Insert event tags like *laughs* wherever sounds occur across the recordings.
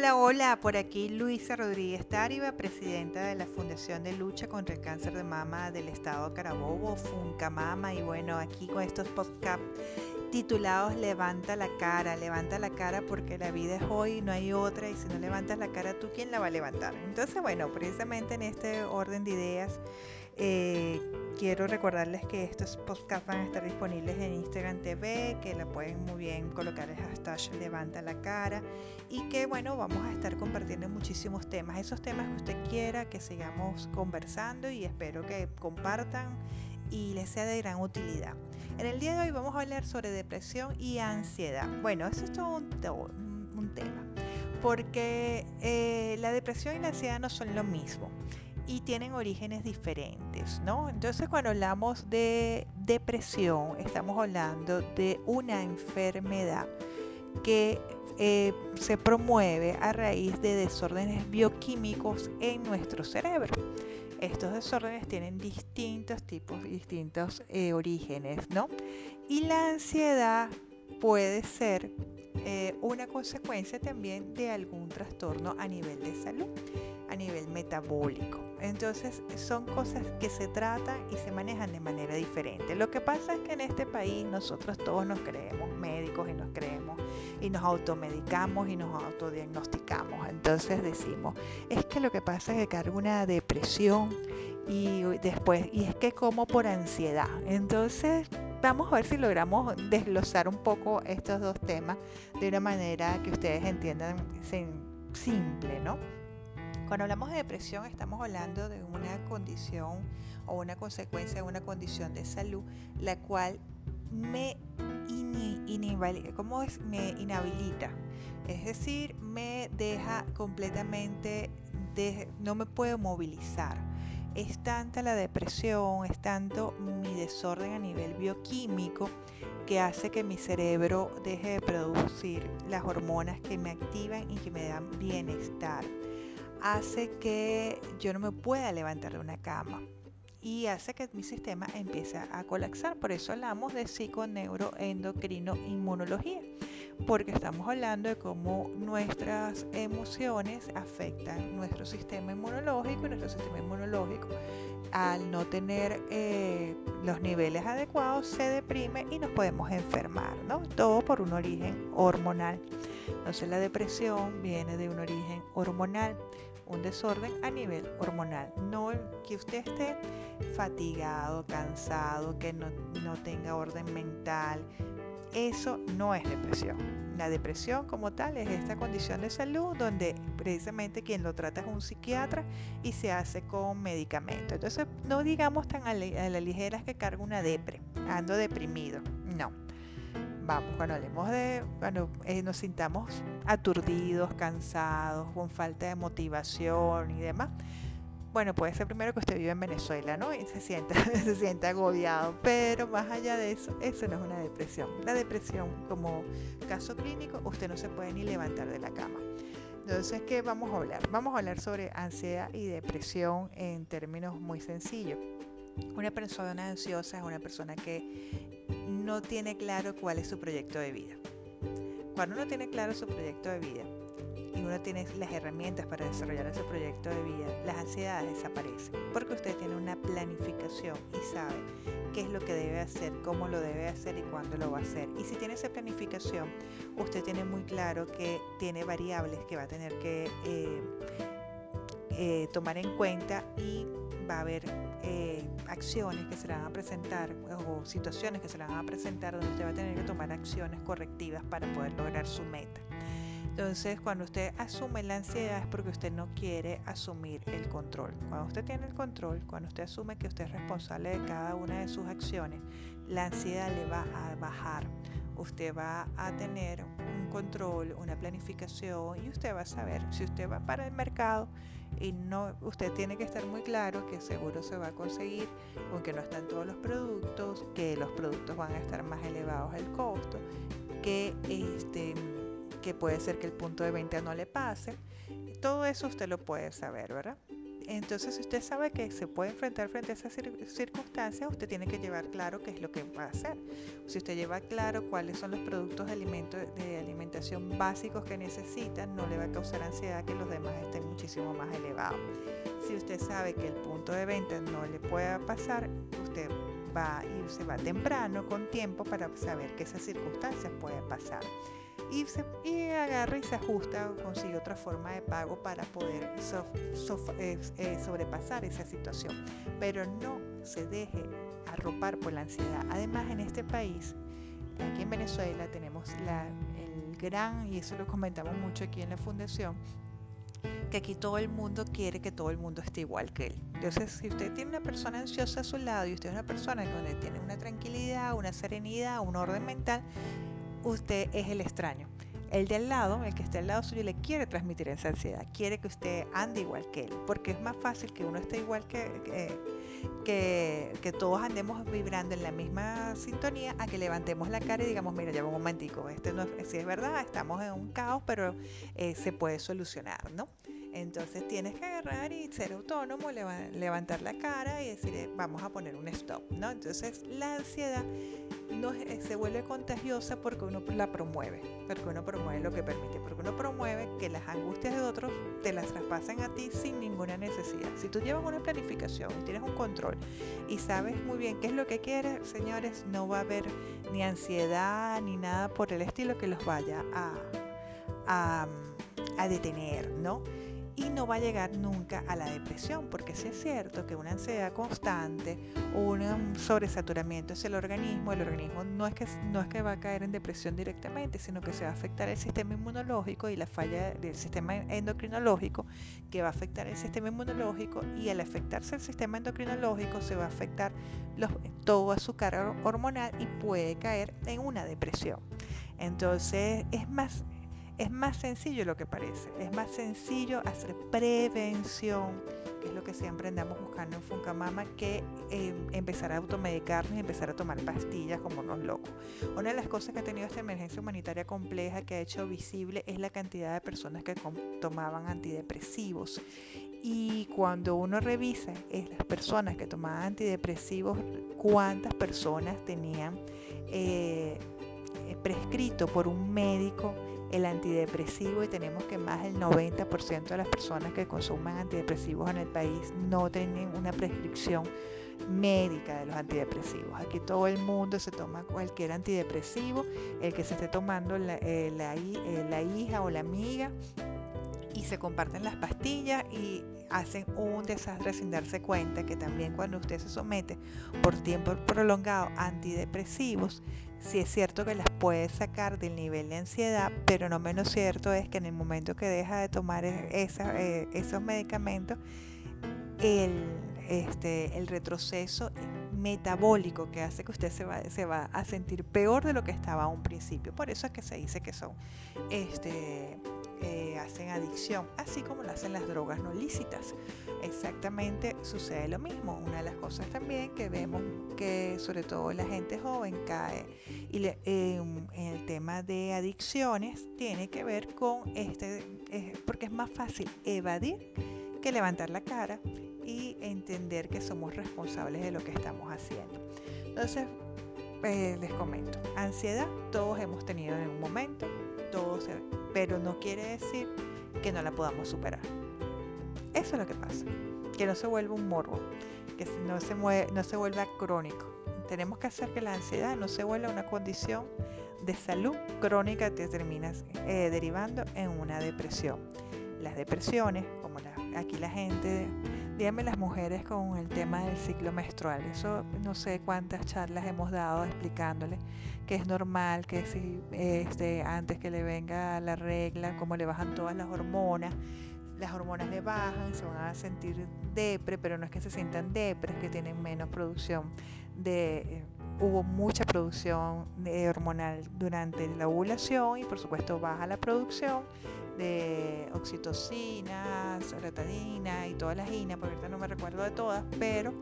Hola, hola, por aquí Luisa Rodríguez Táriba, presidenta de la Fundación de Lucha contra el Cáncer de Mama del Estado Carabobo, Mama, y bueno, aquí con estos podcasts titulados Levanta la cara, levanta la cara porque la vida es hoy, no hay otra, y si no levantas la cara, ¿tú quién la va a levantar? Entonces, bueno, precisamente en este orden de ideas, eh, quiero recordarles que estos podcasts van a estar disponibles en Instagram TV, que la pueden muy bien colocar el hashtag levanta la cara y que bueno, vamos a estar compartiendo muchísimos temas, esos temas que usted quiera que sigamos conversando y espero que compartan y les sea de gran utilidad. En el día de hoy vamos a hablar sobre depresión y ansiedad. Bueno, eso es todo un, tema, porque eh, la depresión y la ansiedad no son lo mismo y tienen orígenes diferentes, ¿no? Entonces cuando hablamos de depresión, estamos hablando de una enfermedad que eh, se promueve a raíz de desórdenes bioquímicos en nuestro cerebro. Estos desórdenes tienen distintos tipos, distintos eh, orígenes, ¿no? Y la ansiedad puede ser eh, una consecuencia también de algún trastorno a nivel de salud, a nivel metabólico. Entonces son cosas que se tratan y se manejan de manera diferente. Lo que pasa es que en este país nosotros todos nos creemos médicos y nos creemos y nos automedicamos y nos autodiagnosticamos. Entonces decimos, es que lo que pasa es que cargo una depresión y después, y es que como por ansiedad. Entonces vamos a ver si logramos desglosar un poco estos dos temas de una manera que ustedes entiendan simple, ¿no? Cuando hablamos de depresión estamos hablando de una condición o una consecuencia de una condición de salud la cual me, es? me inhabilita. Es decir, me deja completamente, no me puedo movilizar. Es tanta la depresión, es tanto mi desorden a nivel bioquímico que hace que mi cerebro deje de producir las hormonas que me activan y que me dan bienestar hace que yo no me pueda levantar de una cama y hace que mi sistema empiece a colapsar. Por eso hablamos de psiconeuroendocrino inmunología, porque estamos hablando de cómo nuestras emociones afectan nuestro sistema inmunológico y nuestro sistema inmunológico al no tener eh, los niveles adecuados se deprime y nos podemos enfermar, ¿no? Todo por un origen hormonal. Entonces la depresión viene de un origen hormonal un desorden a nivel hormonal. No que usted esté fatigado, cansado, que no, tenga orden mental. Eso no es depresión. La depresión como tal es esta condición de salud donde precisamente quien lo trata es un psiquiatra y se hace con medicamento. Entonces no digamos tan a la, ligera que cargo una depre, ando deprimido. No vamos, cuando hablemos de, cuando eh, nos sintamos aturdidos, cansados, con falta de motivación y demás, bueno, puede ser primero que usted vive en Venezuela, ¿no? Y se sienta, *laughs* se sienta agobiado, pero más allá de eso, eso no es una depresión. La depresión, como caso clínico, usted no se puede ni levantar de la cama. Entonces, ¿qué vamos a hablar? Vamos a hablar sobre ansiedad y depresión en términos muy sencillos. Una persona ansiosa es una persona que no tiene claro cuál es su proyecto de vida. Cuando uno tiene claro su proyecto de vida y uno tiene las herramientas para desarrollar ese proyecto de vida, las ansiedades desaparecen porque usted tiene una planificación y sabe qué es lo que debe hacer, cómo lo debe hacer y cuándo lo va a hacer. Y si tiene esa planificación, usted tiene muy claro que tiene variables que va a tener que eh, eh, tomar en cuenta y va a haber eh, acciones que se le van a presentar o situaciones que se le van a presentar donde usted va a tener que tomar acciones correctivas para poder lograr su meta. Entonces, cuando usted asume la ansiedad es porque usted no quiere asumir el control. Cuando usted tiene el control, cuando usted asume que usted es responsable de cada una de sus acciones, la ansiedad le va a bajar. Usted va a tener un control, una planificación y usted va a saber si usted va para el mercado y no usted tiene que estar muy claro que seguro se va a conseguir aunque no están todos los productos, que los productos van a estar más elevados el costo, que este que puede ser que el punto de venta no le pase. Todo eso usted lo puede saber, ¿verdad? Entonces, si usted sabe que se puede enfrentar frente a esas circunstancias, usted tiene que llevar claro qué es lo que va a hacer. Si usted lleva claro cuáles son los productos de, de alimentación básicos que necesita, no le va a causar ansiedad que los demás estén muchísimo más elevados. Si usted sabe que el punto de venta no le pueda pasar, usted va y se va temprano con tiempo para saber que esas circunstancias pueden pasar y, se, y agarra y se ajusta o consigue otra forma de pago para poder eh, eh, sobrepasar esa situación. Pero no se deje arropar por la ansiedad. Además, en este país, aquí en Venezuela, tenemos la, el gran, y eso lo comentamos mucho aquí en la fundación, que aquí todo el mundo quiere que todo el mundo esté igual que él. Entonces, si usted tiene una persona ansiosa a su lado y usted es una persona donde tiene una tranquilidad, una serenidad, un orden mental, usted es el extraño. El de al lado, el que está al lado suyo, le quiere transmitir esa ansiedad, quiere que usted ande igual que él, porque es más fácil que uno esté igual que, que, que, todos andemos vibrando en la misma sintonía a que levantemos la cara y digamos, mira, ya un momentico, este no si es verdad, estamos en un caos, pero eh, se puede solucionar, ¿no? Entonces tienes que agarrar y ser autónomo, levantar la cara y decir, eh, vamos a poner un stop, ¿no? Entonces la ansiedad eh, se vuelve contagiosa porque uno la promueve, porque uno promueve lo que permite, porque uno promueve que las angustias de otros te las traspasen a ti sin ninguna necesidad. Si tú llevas una planificación tienes un control y sabes muy bien qué es lo que quieres, señores, no va a haber ni ansiedad ni nada por el estilo que los vaya a detener, ¿no? Y no va a llegar nunca a la depresión, porque si es cierto que una ansiedad constante, un sobresaturamiento es el organismo, el organismo no es, que, no es que va a caer en depresión directamente, sino que se va a afectar el sistema inmunológico y la falla del sistema endocrinológico, que va a afectar el sistema inmunológico y al afectarse el sistema endocrinológico se va a afectar los, toda su carga hormonal y puede caer en una depresión. Entonces es más es más sencillo lo que parece, es más sencillo hacer prevención, que es lo que siempre andamos buscando en Funcamama, que em, empezar a automedicarnos y empezar a tomar pastillas como unos locos. Una de las cosas que ha tenido esta emergencia humanitaria compleja que ha hecho visible es la cantidad de personas que tomaban antidepresivos. Y cuando uno revisa es las personas que tomaban antidepresivos, cuántas personas tenían eh, prescrito por un médico el antidepresivo y tenemos que más del 90% de las personas que consumen antidepresivos en el país no tienen una prescripción médica de los antidepresivos. Aquí todo el mundo se toma cualquier antidepresivo, el que se esté tomando la, eh, eh, la hija o la amiga y se comparten las pastillas y hacen un desastre sin darse cuenta que también cuando usted se somete por tiempo prolongado a antidepresivos, sí es cierto que las puede sacar del nivel de ansiedad, pero no menos cierto es que en el momento que deja de tomar e-, eh, esos medicamentos, el, este, el retroceso metabólico que hace que usted se va, a sentir peor de lo que estaba a un principio. Por eso es que se dice que son este, eh, hacen adicción, así como lo hacen las drogas no lícitas. Exactamente sucede lo mismo. Una de las cosas también que vemos que sobre todo la gente joven cae y em, en el tema de adicciones tiene que ver con este, porque es más fácil evadir que levantar la cara y entender que somos responsables de lo que estamos haciendo. Entonces, eh, les comento, ansiedad todos hemos tenido en un momento, todos pero no quiere decir que no la podamos superar. Eso es lo que pasa, que no se vuelva un morbo, que no se, no se vuelva crónico. Tenemos que hacer que la ansiedad no se vuelva una condición de salud crónica que termina eh, derivando en una depresión. Las depresiones, como aquí la gente, díganme las mujeres con el tema del ciclo menstrual, eso no sé cuántas charlas hemos dado explicándoles que es normal que si este, antes que le venga la regla, como le bajan todas las hormonas, las hormonas le bajan, se van a sentir depre, pero no es que se sientan depre, es que tienen menos producción de... Eh, hubo mucha producción hormonal durante la ovulación y por supuesto baja la producción de oxitocina, serotonina y todas las INA, porque ahorita no me recuerdo de todas, pero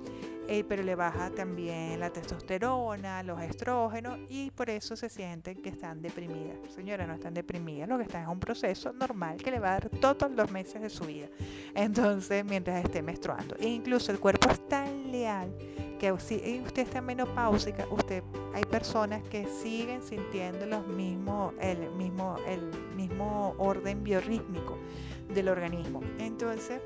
eh, pero le baja también la testosterona, los estrógenos y por eso se sienten que están deprimidas. Señora, no están deprimidas, lo que están es un proceso normal que le va a dar todos los meses de su vida. Entonces, mientras esté menstruando. E incluso el cuerpo es tan leal que si usted está menopáusica, usted hay personas que siguen sintiendo los mismos, el mismo, el mismo orden biorrítmico del organismo. Entonces,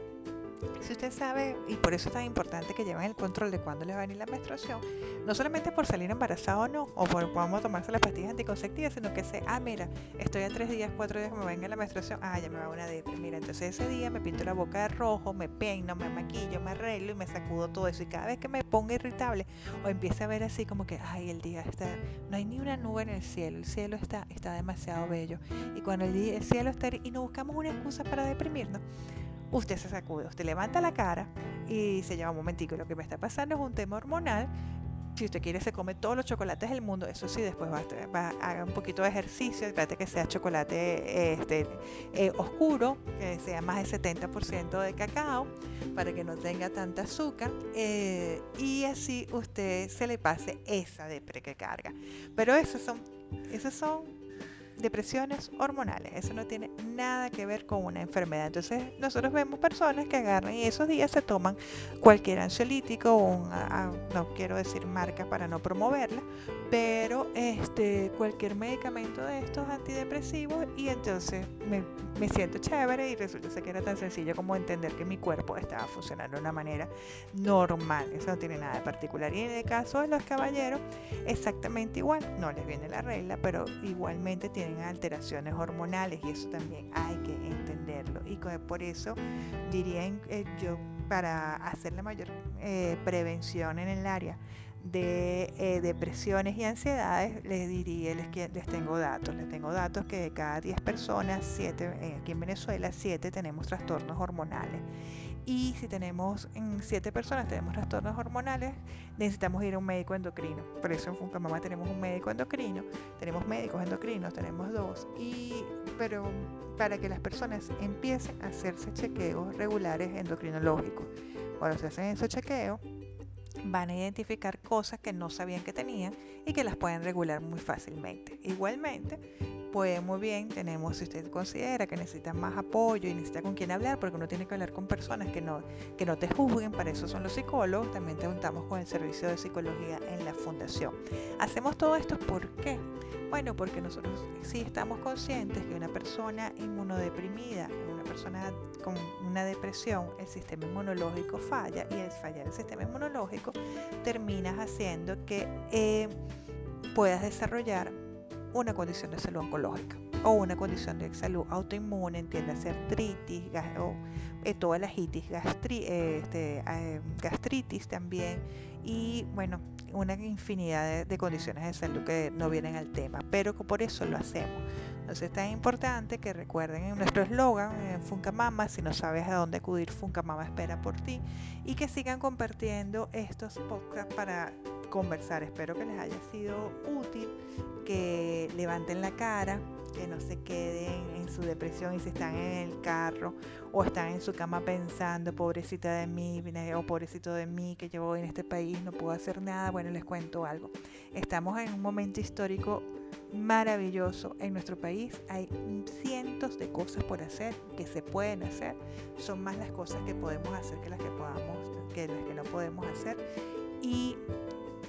si usted sabe, y por eso es tan importante que lleven el control de cuándo le va a venir la menstruación, no solamente por salir embarazado o no, o por podamos tomarse las pastillas anticonceptivas, sino que sé, ah, mira, estoy a tres días, cuatro días que me venga la menstruación, ah, ya me va una de mira, entonces ese día me pinto la boca de rojo, me peino, me maquillo, me arreglo y me sacudo todo eso. Y cada vez que me ponga irritable o empiece a ver así como que, ay, el día está, no hay ni una nube en el cielo, el cielo está, está demasiado bello. Y cuando el, día, el cielo está, y no buscamos una excusa para deprimirnos, usted se sacude, usted levanta la cara y se lleva un momentico. Lo que me está pasando es un tema hormonal. Si usted quiere, se come todos los chocolates del mundo. Eso sí, después va, a haga un poquito de ejercicio. Trate que sea chocolate este, eh, oscuro, que sea más del 70% de cacao, para que no tenga tanta azúcar. Eh, y así usted se le pase esa depre que carga. Pero esos son, son depresiones hormonales. Eso no tiene nada que ver con una enfermedad. Entonces nosotros vemos personas que agarran y esos días se toman cualquier ansiolítico, un, no quiero decir marcas para no promoverla, pero este, cualquier medicamento de estos antidepresivos y entonces me, me siento chévere y resulta que era tan sencillo como entender que mi cuerpo estaba funcionando de una manera normal. Eso no tiene nada de particular. Y en el caso de los caballeros, exactamente igual. No les viene la regla, pero igualmente tienen alteraciones hormonales y eso también hay que entenderlo. Y por eso diría eh, yo, para hacer la mayor eh, prevención en el área de eh, depresiones y ansiedades, les diría, les, les tengo datos, les tengo datos que de cada 10 personas, 7, aquí en Venezuela, 7 tenemos trastornos hormonales. Y si tenemos en 7 personas tenemos trastornos hormonales, necesitamos ir a un médico endocrino. Por eso en Funcamama tenemos un médico endocrino, tenemos médicos endocrinos, tenemos dos. Y, pero para que las personas empiecen a hacerse chequeos regulares endocrinológicos. Cuando se hacen esos chequeos, van a identificar cosas que no sabían que tenían y que las pueden regular muy fácilmente. Igualmente, pues muy bien, tenemos, si usted considera que necesita más apoyo y necesita con quién hablar, porque uno tiene que hablar con personas que no, que no te juzguen, para eso son los psicólogos, también te juntamos con el servicio de psicología en la fundación. Hacemos todo esto ¿por qué? Bueno, porque nosotros sí estamos conscientes que una persona inmunodeprimida, una persona con una depresión, el sistema inmunológico falla y al fallar el sistema inmunológico terminas haciendo que eh, puedas desarrollar una condición de salud oncológica o una condición de salud autoinmune, entiéndase artritis, o eh, todas las itis, eh, este, eh, gastritis también y bueno, una infinidad de, condiciones de salud que no vienen al tema, pero por eso lo hacemos. Entonces es tan importante que recuerden en nuestro eslogan, en Funcamama, si no sabes a dónde acudir, Funcamama espera por ti, y que sigan compartiendo estos podcasts para conversar. Espero que les haya sido útil, que levanten la cara, que no se queden en su depresión y si están en el carro o están en su cama pensando, pobrecita de mí o pobrecito de mí que llevo en este país, no puedo hacer nada. Bueno, les cuento algo. Estamos en un momento histórico maravilloso en nuestro país. Hay cientos de cosas por hacer que se pueden hacer. Son más las cosas que podemos hacer que las que podamos, que las que no podemos hacer. Y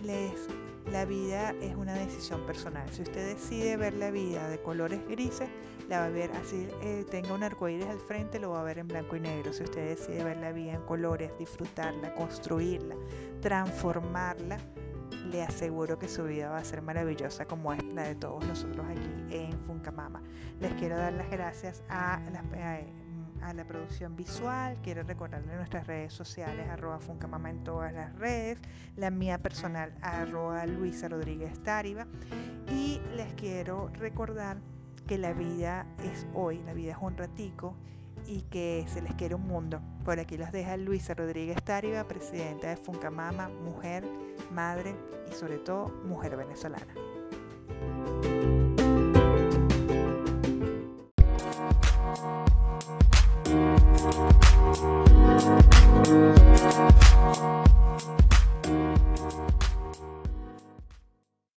la vida es una decisión personal. Si usted decide ver la vida de colores grises, la va a ver así, eh, tenga un arcoíris al frente, lo va a ver en blanco y negro. Si usted decide ver la vida en colores, disfrutarla, construirla, transformarla, le aseguro que su vida va a ser maravillosa como es la de todos nosotros aquí en Funcamama. Les quiero dar las gracias a las... Eh, a la producción visual. Quiero recordarle nuestras redes sociales, arroba Funcamama en todas las redes, la mía personal, arroba Luisa Rodríguez Táriba. Y les quiero recordar que la vida es hoy, la vida es un ratico y que se les quiere un mundo. Por aquí los deja Luisa Rodríguez Táriba, presidenta de Funcamama, mujer, madre y sobre todo mujer venezolana.